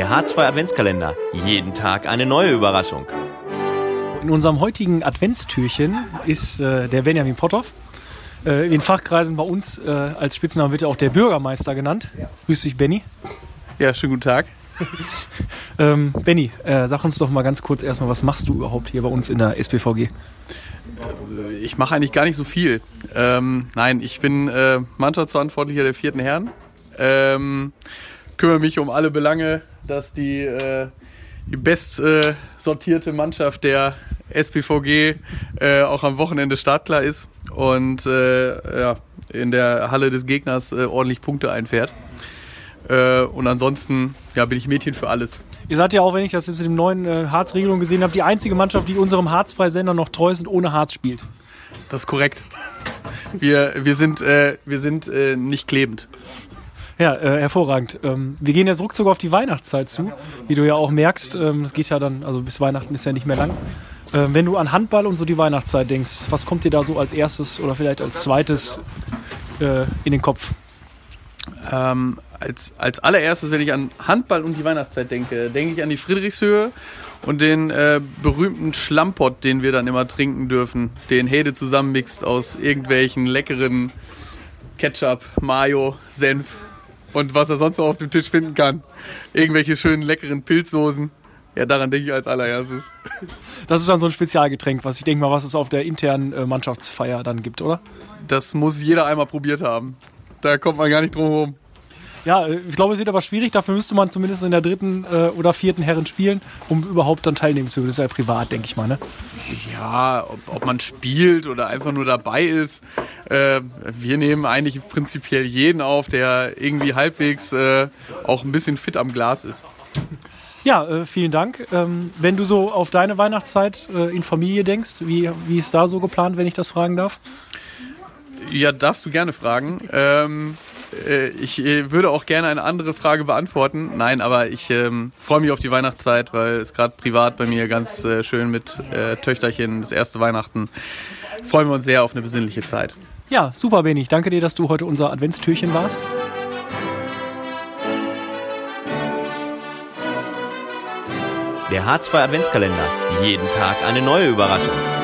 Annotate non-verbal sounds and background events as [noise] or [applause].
Der H2 Adventskalender. Jeden Tag eine neue Überraschung. In unserem heutigen Adventstürchen ist äh, der Benjamin Potthoff. Äh, in den Fachkreisen bei uns äh, als Spitzname wird er auch der Bürgermeister genannt. Grüß dich, Benny. Ja, schönen guten Tag. [laughs] Ähm, Benny, äh, sag uns doch mal ganz kurz erstmal, was machst du überhaupt hier bei uns in der SPVG? Ich mache eigentlich gar nicht so viel. Ähm, nein, ich bin äh, Mannschaftsverantwortlicher der vierten Herren. Ähm, kümmere mich um alle Belange, dass die, äh, die best äh, sortierte Mannschaft der SPVG äh, auch am Wochenende startklar ist und äh, ja, in der Halle des Gegners äh, ordentlich Punkte einfährt. Äh, und ansonsten ja, bin ich Mädchen für alles. Ihr seid ja auch, wenn ich das jetzt mit dem neuen äh, Harz-Regelung gesehen habe, die einzige Mannschaft, die unserem Harzfreisender noch treu ist und ohne Harz spielt. Das ist korrekt. Wir, wir sind, wir sind nicht klebend. Ja, äh, hervorragend. Ähm, wir gehen jetzt ruckzuck auf die Weihnachtszeit zu, wie du ja auch merkst. Ähm, das geht ja dann, also bis Weihnachten ist ja nicht mehr lang. Ähm, wenn du an Handball und so die Weihnachtszeit denkst, was kommt dir da so als erstes oder vielleicht als zweites äh, in den Kopf? Ähm, als, als allererstes, wenn ich an Handball und die Weihnachtszeit denke, denke ich an die Friedrichshöhe und den äh, berühmten Schlammpott, den wir dann immer trinken dürfen, den Hede zusammenmixt aus irgendwelchen leckeren Ketchup, Mayo, Senf und was er sonst noch auf dem Tisch finden kann. Irgendwelche schönen leckeren Pilzsoßen. Ja, daran denke ich als allererstes. Das ist dann so ein Spezialgetränk, was ich denke mal, was es auf der internen äh, Mannschaftsfeier dann gibt, oder? Das muss jeder einmal probiert haben. Da kommt man gar nicht drum herum. Ja, äh, ich glaube, es wird aber schwierig. Dafür müsste man zumindest in der dritten äh, oder vierten Herren spielen, um überhaupt dann teilnehmen zu können. Das ist ja privat, denke ich mal. Ne? Ja, ob, ob man spielt oder einfach nur dabei ist. Äh, wir nehmen eigentlich prinzipiell jeden auf, der irgendwie halbwegs äh, auch ein bisschen fit am Glas ist. Ja, äh, vielen Dank. Ähm, wenn du so auf deine Weihnachtszeit äh, in Familie denkst, wie, wie ist da so geplant, wenn ich das fragen darf? Ja, darfst du gerne fragen. Ähm, äh, ich äh, würde auch gerne eine andere Frage beantworten. Nein, aber ich ähm, freue mich auf die Weihnachtszeit, weil es gerade privat bei mir ganz äh, schön mit äh, Töchterchen das erste Weihnachten. Freuen wir uns sehr auf eine besinnliche Zeit. Ja, super, Benny. Danke dir, dass du heute unser Adventstürchen warst. Der H2 Adventskalender. Jeden Tag eine neue Überraschung.